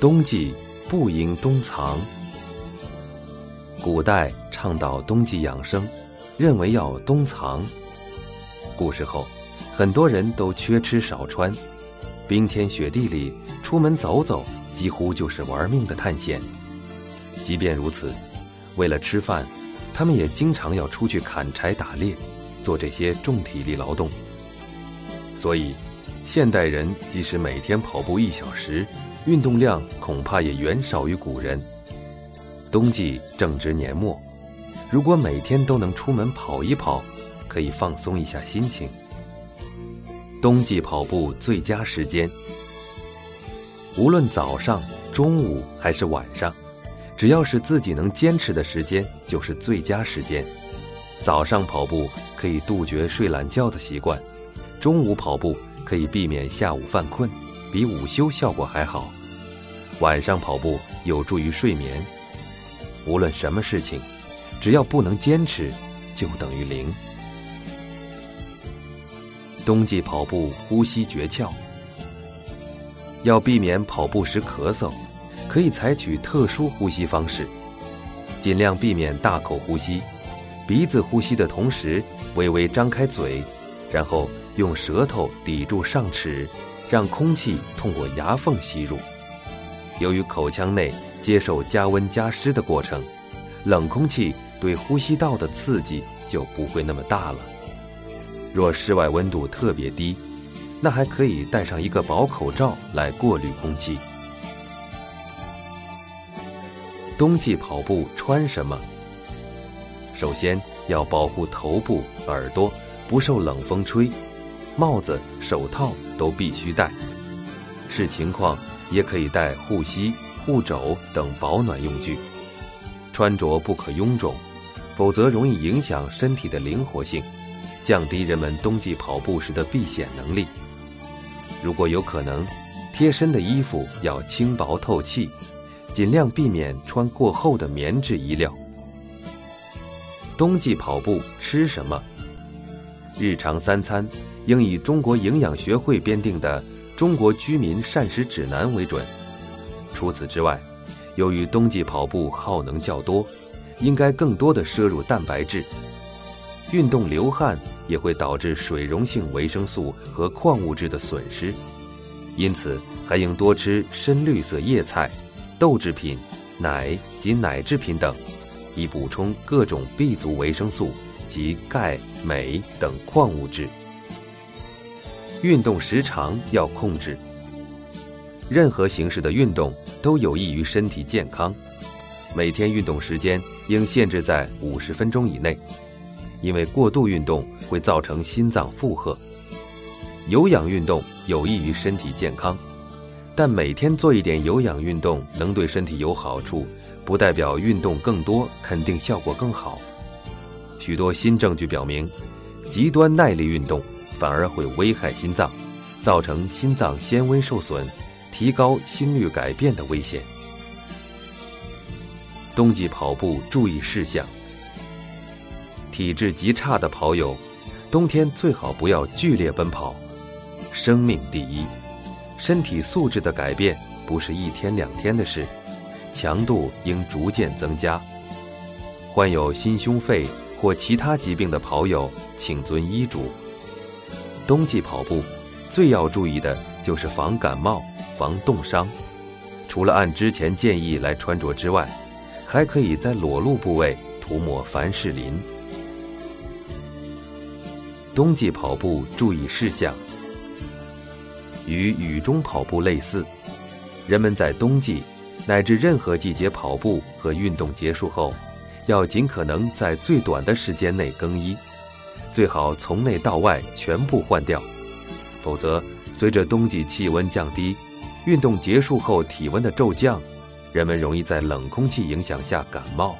冬季不应冬藏。古代倡导冬季养生，认为要冬藏。古时候，很多人都缺吃少穿，冰天雪地里出门走走，几乎就是玩命的探险。即便如此，为了吃饭，他们也经常要出去砍柴打猎，做这些重体力劳动。所以，现代人即使每天跑步一小时，运动量恐怕也远少于古人。冬季正值年末，如果每天都能出门跑一跑，可以放松一下心情。冬季跑步最佳时间，无论早上、中午还是晚上，只要是自己能坚持的时间，就是最佳时间。早上跑步可以杜绝睡懒觉的习惯，中午跑步可以避免下午犯困，比午休效果还好。晚上跑步有助于睡眠。无论什么事情，只要不能坚持，就等于零。冬季跑步呼吸诀窍：要避免跑步时咳嗽，可以采取特殊呼吸方式，尽量避免大口呼吸，鼻子呼吸的同时微微张开嘴，然后用舌头抵住上齿，让空气通过牙缝吸入。由于口腔内接受加温加湿的过程，冷空气对呼吸道的刺激就不会那么大了。若室外温度特别低，那还可以戴上一个薄口罩来过滤空气。冬季跑步穿什么？首先要保护头部、耳朵不受冷风吹，帽子、手套都必须戴。视情况。也可以带护膝、护肘等保暖用具，穿着不可臃肿，否则容易影响身体的灵活性，降低人们冬季跑步时的避险能力。如果有可能，贴身的衣服要轻薄透气，尽量避免穿过厚的棉质衣料。冬季跑步吃什么？日常三餐应以中国营养学会编定的。中国居民膳食指南为准。除此之外，由于冬季跑步耗能较多，应该更多的摄入蛋白质。运动流汗也会导致水溶性维生素和矿物质的损失，因此还应多吃深绿色叶菜、豆制品、奶及奶制品等，以补充各种 B 族维生素及钙、镁等矿物质。运动时长要控制。任何形式的运动都有益于身体健康，每天运动时间应限制在五十分钟以内，因为过度运动会造成心脏负荷。有氧运动有益于身体健康，但每天做一点有氧运动能对身体有好处，不代表运动更多肯定效果更好。许多新证据表明，极端耐力运动。反而会危害心脏，造成心脏纤维受损，提高心率改变的危险。冬季跑步注意事项：体质极差的跑友，冬天最好不要剧烈奔跑。生命第一，身体素质的改变不是一天两天的事，强度应逐渐增加。患有心胸肺或其他疾病的跑友，请遵医嘱。冬季跑步，最要注意的就是防感冒、防冻伤。除了按之前建议来穿着之外，还可以在裸露部位涂抹凡士林。冬季跑步注意事项：与雨中跑步类似，人们在冬季乃至任何季节跑步和运动结束后，要尽可能在最短的时间内更衣。最好从内到外全部换掉，否则随着冬季气温降低，运动结束后体温的骤降，人们容易在冷空气影响下感冒。